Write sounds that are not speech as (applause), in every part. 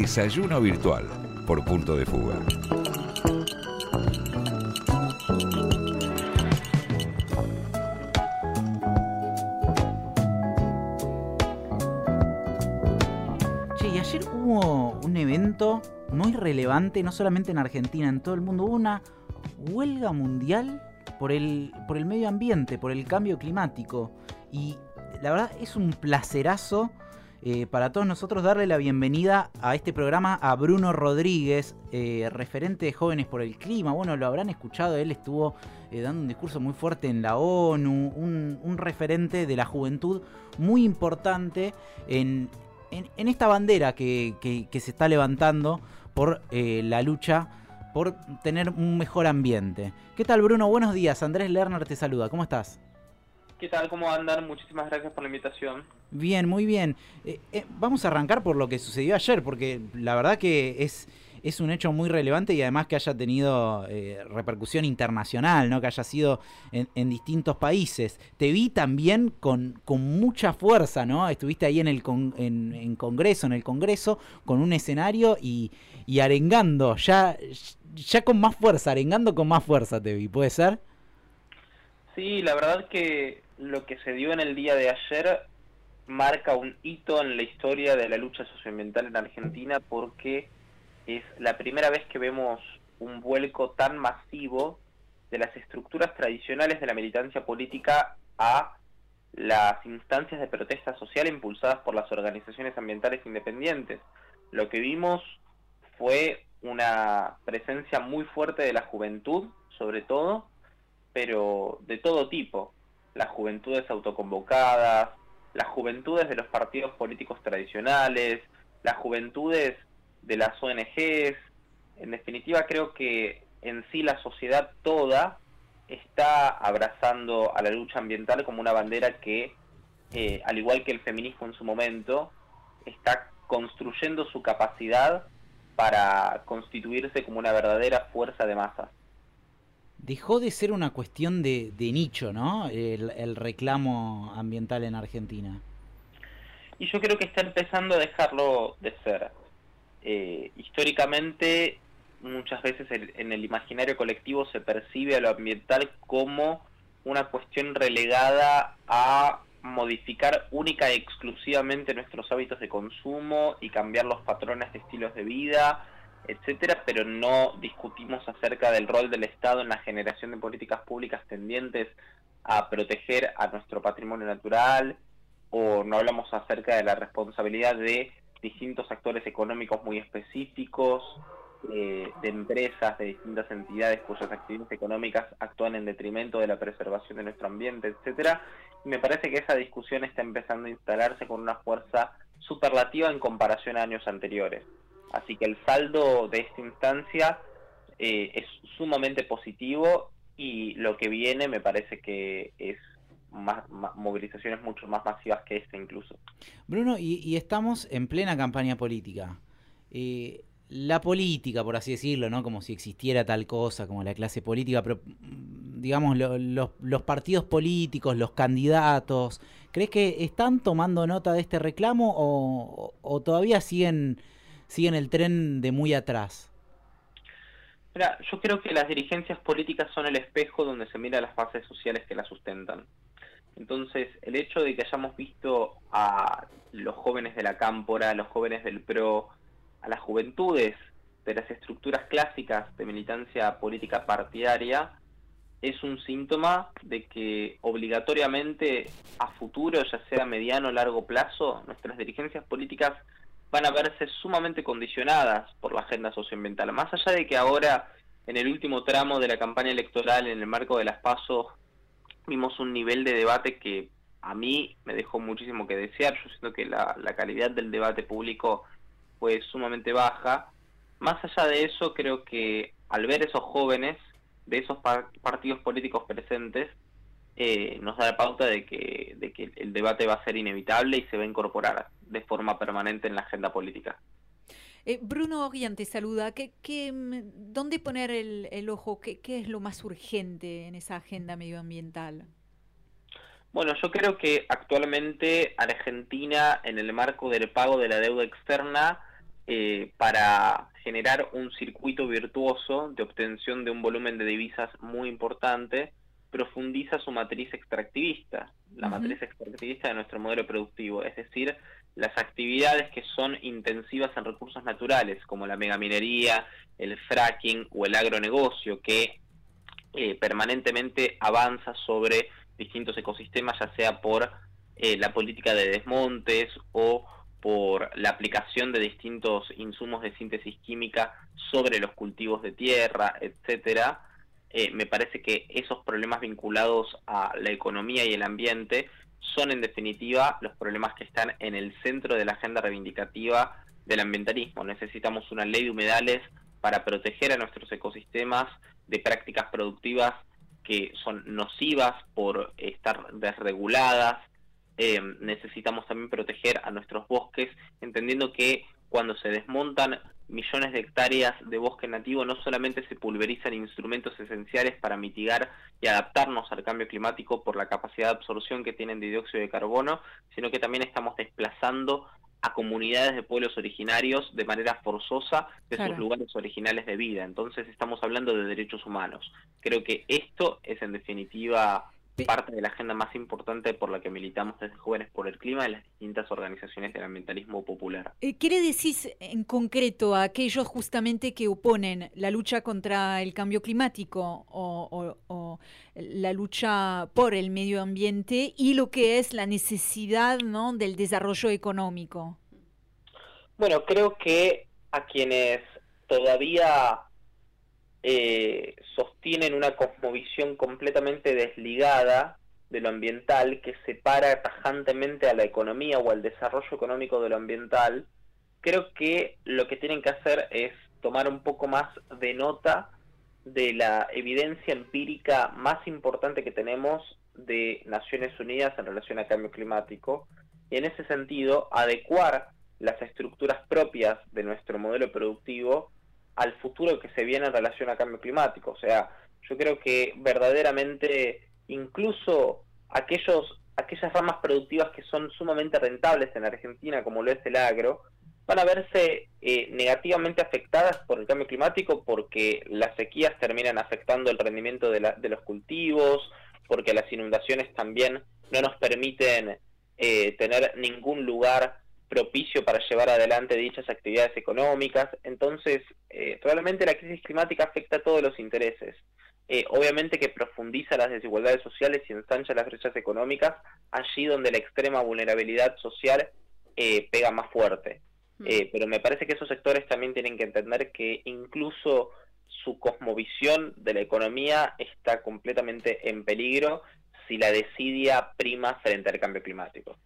Desayuno Virtual por Punto de Fuga. Che, y ayer hubo un evento muy relevante, no solamente en Argentina, en todo el mundo. Hubo una huelga mundial por el, por el medio ambiente, por el cambio climático. Y la verdad es un placerazo eh, para todos nosotros darle la bienvenida a este programa a Bruno Rodríguez, eh, referente de Jóvenes por el Clima. Bueno, lo habrán escuchado, él estuvo eh, dando un discurso muy fuerte en la ONU, un, referente de la juventud muy importante en, en, esta bandera que, que- que se está levantando por la lucha por tener un mejor ambiente. ¿Qué tal Bruno? Buenos días, Andrés Lerner te saluda, ¿cómo estás? ¿Qué tal? ¿Cómo andan? Muchísimas gracias por la invitación. Bien, muy bien. Eh, eh, vamos a arrancar por lo que sucedió ayer, porque la verdad que es, es un hecho muy relevante y además que haya tenido eh, repercusión internacional, ¿no? que haya sido en, en distintos países. Te vi también con, con mucha fuerza, ¿no? Estuviste ahí en el con- en, en Congreso, en el Congreso, con un escenario y, y arengando, ya, ya con más fuerza, arengando con más fuerza te vi, ¿puede ser? Sí, la verdad que lo que se dio en el día de ayer marca un hito en la historia de la lucha socioambiental en Argentina porque es la primera vez que vemos un vuelco tan masivo de las estructuras tradicionales de la militancia política a las instancias de protesta social impulsadas por las organizaciones ambientales independientes. Lo que vimos fue una presencia muy fuerte de la juventud, sobre todo, pero de todo tipo. Las juventudes autoconvocadas, las juventudes de los partidos políticos tradicionales, las juventudes de las ONGs. En definitiva, creo que en sí la sociedad toda está abrazando a la lucha ambiental como una bandera que, eh, al igual que el feminismo en su momento, está construyendo su capacidad para constituirse como una verdadera fuerza de masas. Dejó de ser una cuestión de, nicho, ¿no? El, el reclamo ambiental en Argentina. Y yo creo que está empezando a dejarlo de ser. Eh, históricamente, muchas veces el- en el imaginario colectivo se percibe a lo ambiental como una cuestión relegada a modificar única y exclusivamente nuestros hábitos de consumo y cambiar los patrones de estilos de vida, etcétera, pero no discutimos acerca del rol del Estado en la generación de políticas públicas tendientes a proteger a nuestro patrimonio natural, o no hablamos acerca de la responsabilidad de distintos actores económicos muy específicos, eh, de empresas, de distintas entidades cuyas actividades económicas actúan en detrimento de la preservación de nuestro ambiente, etcétera. Y me parece que esa discusión está empezando a instalarse con una fuerza superlativa en comparación a años anteriores. Así que el saldo de esta instancia eh, es sumamente positivo y lo que viene me parece que es más, movilizaciones mucho más masivas que esta incluso. Bruno, y, y estamos en plena campaña política. Eh, la política, por así decirlo, ¿no? Como si existiera tal cosa como la clase política, pero mm, digamos, lo- los, los partidos políticos, los candidatos, ¿crees que están tomando nota de este reclamo o, o todavía siguen, siguen el tren de muy atrás? Mira, yo creo que las dirigencias políticas son el espejo donde se mira las bases sociales que las sustentan. Entonces, el hecho de que hayamos visto a los jóvenes de la cámpora, a los jóvenes del PRO, a las juventudes de las estructuras clásicas de militancia política partidaria, es un síntoma de que obligatoriamente a futuro, ya sea mediano o largo plazo, nuestras dirigencias políticas van a verse sumamente condicionadas por la agenda socioambiental. Más allá de que ahora, en el último tramo de la campaña electoral, en el marco de las pasos, vimos un nivel de debate que a mí me dejó muchísimo que desear. Yo siento que la, calidad del debate público fue sumamente baja. Más allá de eso, creo que al ver esos jóvenes de esos par- partidos políticos presentes, eh, nos da la pauta de que, de que el debate va a ser inevitable y se va a incorporar de forma permanente en la agenda política. Eh, Bruno Orián te saluda. ¿Qué, qué, mm, ¿Dónde poner el, el ojo? ¿Qué, ¿Qué es lo más urgente en esa agenda medioambiental? Bueno, yo creo que actualmente Argentina, en el marco del pago de la deuda externa, eh, para generar un circuito virtuoso de obtención de un volumen de divisas muy importante, profundiza su matriz extractivista, la matriz extractivista de nuestro modelo productivo, es decir, las actividades que son intensivas en recursos naturales, como la megaminería, el fracking o el agronegocio, que eh, permanentemente avanza sobre distintos ecosistemas, ya sea por eh, la política de desmontes o por la aplicación de distintos insumos de síntesis química sobre los cultivos de tierra, etcétera, eh, me parece que esos problemas vinculados a la economía y el ambiente son en definitiva los problemas que están en el centro de la agenda reivindicativa del ambientalismo. Necesitamos una ley de humedales para proteger a nuestros ecosistemas de prácticas productivas que son nocivas por estar desreguladas, eh, necesitamos también proteger a nuestros bosques, entendiendo que cuando se desmontan millones de hectáreas de bosque nativo, no solamente se pulverizan instrumentos esenciales para mitigar y adaptarnos al cambio climático por la capacidad de absorción que tienen de dióxido de carbono, sino que también estamos desplazando a comunidades de pueblos originarios de manera forzosa de sus lugares originales de vida. Entonces estamos hablando de derechos humanos. Creo que esto es en definitiva parte de la agenda más importante por la que militamos desde Jóvenes por el Clima en las distintas organizaciones del ambientalismo popular. Eh, ¿Quiere decir en concreto a aquellos justamente que oponen la lucha contra el cambio climático o, la lucha por el medio ambiente y lo que es la necesidad ¿no? del desarrollo económico? Bueno, creo que a quienes todavía eh, sostienen una cosmovisión completamente desligada de lo ambiental, que separa tajantemente a la economía o al desarrollo económico de lo ambiental, creo que lo que tienen que hacer es tomar un poco más de nota de la evidencia empírica más importante que tenemos de Naciones Unidas en relación al cambio climático y en ese sentido adecuar las estructuras propias de nuestro modelo productivo al futuro que se viene en relación al cambio climático. O sea, yo creo que verdaderamente incluso aquellos, aquellas ramas productivas que son sumamente rentables en Argentina, como lo es el agro, van a verse eh, negativamente afectadas por el cambio climático porque las sequías terminan afectando el rendimiento de, de los cultivos, porque las inundaciones también no nos permiten eh, tener ningún lugar propicio para llevar adelante dichas actividades económicas. Entonces, eh, realmente la crisis climática afecta a todos los intereses. Eh, obviamente que profundiza las desigualdades sociales y ensancha las brechas económicas allí donde la extrema vulnerabilidad social eh, pega más fuerte. Mm. pero me parece que esos sectores también tienen que entender que incluso su cosmovisión de la economía está completamente en peligro si la desidia prima frente al cambio climático.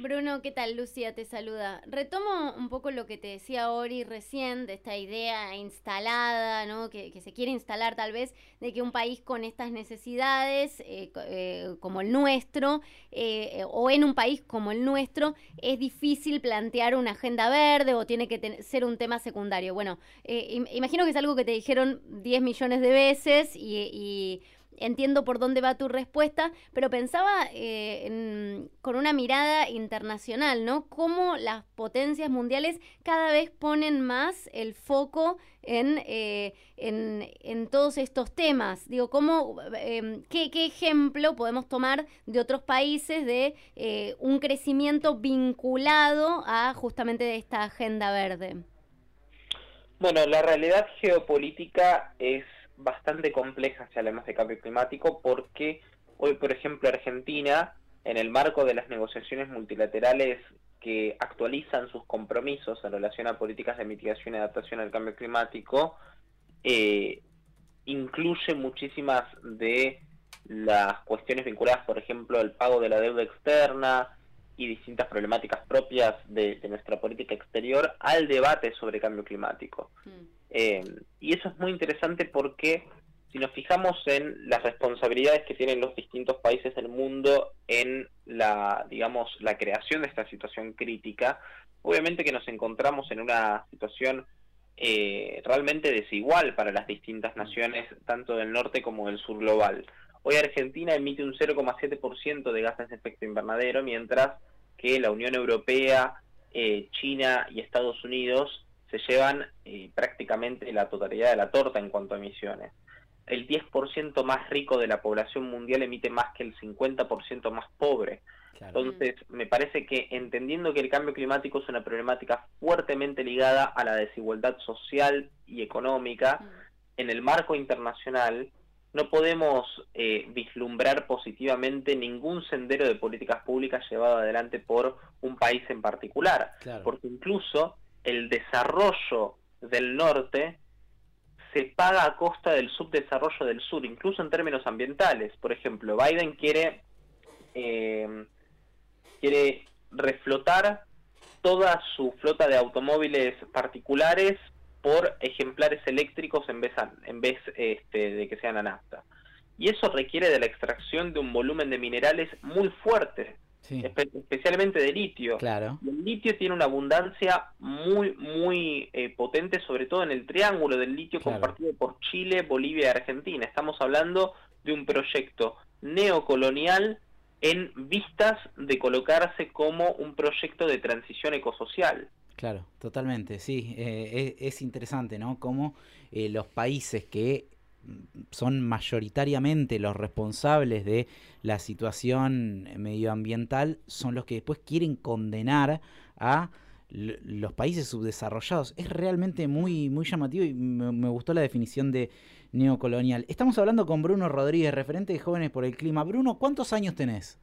Bruno, ¿qué tal? Lucía te saluda. Retomo un poco lo que te decía Ori recién, de esta idea instalada, ¿no? que, se quiere instalar tal vez, de que un país con estas necesidades, eh, eh, como el nuestro, eh, o en un país como el nuestro, es difícil plantear una agenda verde o tiene que ser un tema secundario. Bueno, imagino que es algo que te dijeron 10 millones de veces y entiendo por dónde va tu respuesta, pero pensaba eh, con una mirada internacional, ¿no? Cómo las potencias mundiales cada vez ponen más el foco en, eh, en, todos estos temas. Digo, ¿cómo, em, qué, ejemplo podemos tomar de otros países de eh, un crecimiento vinculado a justamente esta agenda verde? Bueno, la realidad geopolítica es bastante compleja si hablamos de cambio climático porque hoy, por ejemplo, Argentina, en el marco de las negociaciones multilaterales que actualizan sus compromisos en relación a políticas de mitigación y adaptación al cambio climático, eh, incluye muchísimas de las cuestiones vinculadas, por ejemplo, al pago de la deuda externa y distintas problemáticas propias de, nuestra política exterior al debate sobre cambio climático. Mm. Eh, y eso es muy interesante porque si nos fijamos en las responsabilidades que tienen los distintos países del mundo en la, digamos, la creación de esta situación crítica, obviamente que nos encontramos en una situación eh, realmente desigual para las distintas naciones, tanto del norte como del sur global. Hoy Argentina emite un 0,7% de gases de efecto invernadero, mientras que la Unión Europea, eh, China y Estados Unidos se llevan eh, prácticamente la totalidad de la torta en cuanto a emisiones. El 10% más rico de la población mundial emite más que el 50% más pobre. Entonces, me parece que entendiendo que el cambio climático es una problemática fuertemente ligada a la desigualdad social y económica, mm. en el marco internacional no podemos eh, vislumbrar positivamente ningún sendero de políticas públicas llevado adelante por un país en particular, porque incluso el desarrollo del norte se paga a costa del subdesarrollo del sur, incluso en términos ambientales. Por ejemplo, Biden quiere, eh, quiere reflotar toda su flota de automóviles particulares por ejemplares eléctricos en vez, en vez este, de que sean a. Y eso requiere de la extracción de un volumen de minerales muy fuerte, especialmente de litio. Claro. el litio tiene una abundancia muy, muy eh, potente, sobre todo en el triángulo del litio compartido por Chile, Bolivia y Argentina. Estamos hablando de un proyecto neocolonial en vistas de colocarse como un proyecto de transición ecosocial. Claro, totalmente, sí. Eh, es, interesante, ¿no? Cómo eh, los países que son mayoritariamente los responsables de la situación medioambiental son los que después quieren condenar a los países subdesarrollados. Es realmente muy, muy llamativo y me, gustó la definición de neocolonial. Estamos hablando con Bruno Rodríguez, referente de Jóvenes por el Clima. Bruno, ¿cuántos años tenés?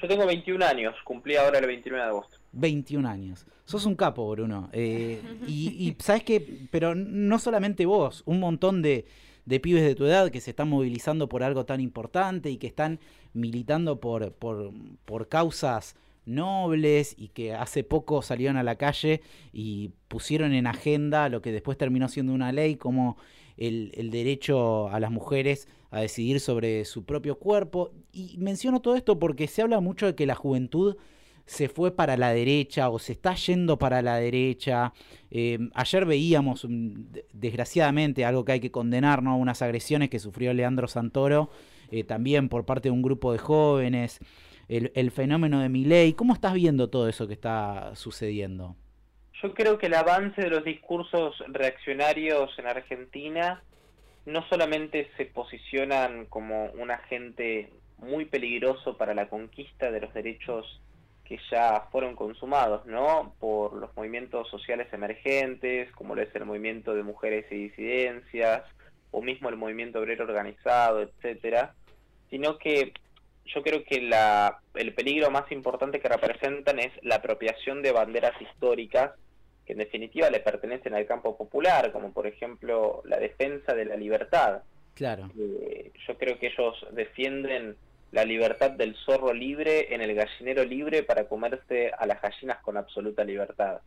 Yo tengo 21 años, cumplí ahora el 29 de agosto. 21 años. Sos un capo, Bruno. Eh, (laughs) y, y, sabes que, pero no solamente vos, un montón de, de pibes de tu edad que se están movilizando por algo tan importante y que están militando por, por, por causas nobles y que hace poco salieron a la calle y pusieron en agenda lo que después terminó siendo una ley como el, el, derecho a las mujeres a decidir sobre su propio cuerpo. Y menciono todo esto porque se habla mucho de que la juventud se fue para la derecha o se está yendo para la derecha. Eh, ayer veíamos, mm, desgraciadamente, algo que hay que condenar, ¿no? Unas agresiones que sufrió Leandro Santoro, eh, también por parte de un grupo de jóvenes. El, fenómeno de Miley. ¿Cómo estás viendo todo eso que está sucediendo? Yo creo que el avance de los discursos reaccionarios en Argentina no solamente se posicionan como un agente muy peligroso para la conquista de los derechos que ya fueron consumados, ¿no? Por los movimientos sociales emergentes, como lo es el movimiento de mujeres y disidencias, o mismo el movimiento obrero organizado, etcétera, sino que yo creo que la, el peligro más importante que representan es la apropiación de banderas históricas que en definitiva le pertenecen al campo popular, como por ejemplo la defensa de la libertad. Claro. Eh, yo creo que ellos defienden la libertad del zorro libre en el gallinero libre para comerse a las gallinas con absoluta libertad.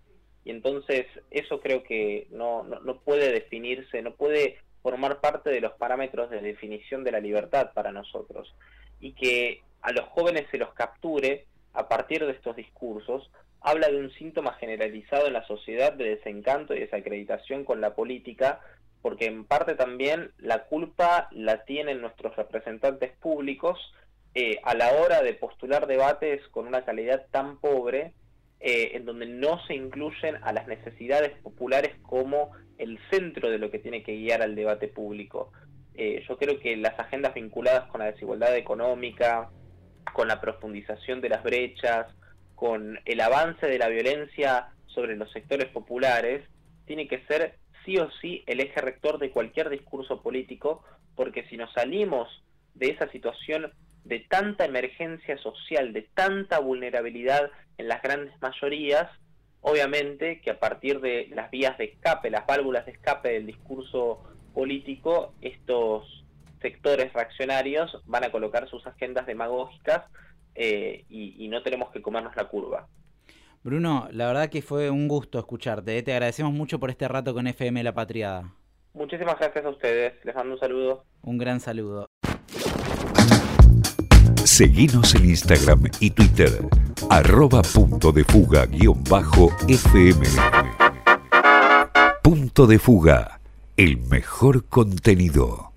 Y entonces eso creo que no, no, puede definirse, no puede formar parte de los parámetros de definición de la libertad para nosotros. Y que a los jóvenes se los capture a partir de estos discursos, habla de un síntoma generalizado en la sociedad de desencanto y desacreditación con la política, porque en parte también la culpa la tienen nuestros representantes públicos eh, a la hora de postular debates con una calidad tan pobre, eh, en donde no se incluyen a las necesidades populares como el centro de lo que tiene que guiar al debate público. Eh, yo creo que las agendas vinculadas con la desigualdad económica, con la profundización de las brechas, con el avance de la violencia sobre los sectores populares, tiene que ser sí o sí el eje rector de cualquier discurso político, porque si nos salimos de esa situación de tanta emergencia social, de tanta vulnerabilidad en las grandes mayorías, obviamente que a partir de las vías de escape, las válvulas de escape del discurso político, estos sectores reaccionarios van a colocar sus agendas demagógicas eh, y, no tenemos que comernos la curva. Bruno, la verdad que fue un gusto escucharte. ¿eh? Te agradecemos mucho por este rato con FM La Patriada. Muchísimas gracias a ustedes. Les mando un saludo. Un gran saludo. Seguinos en Instagram y Twitter, arroba punto de fuga guion bajo FM. Punto de fuga, el mejor contenido.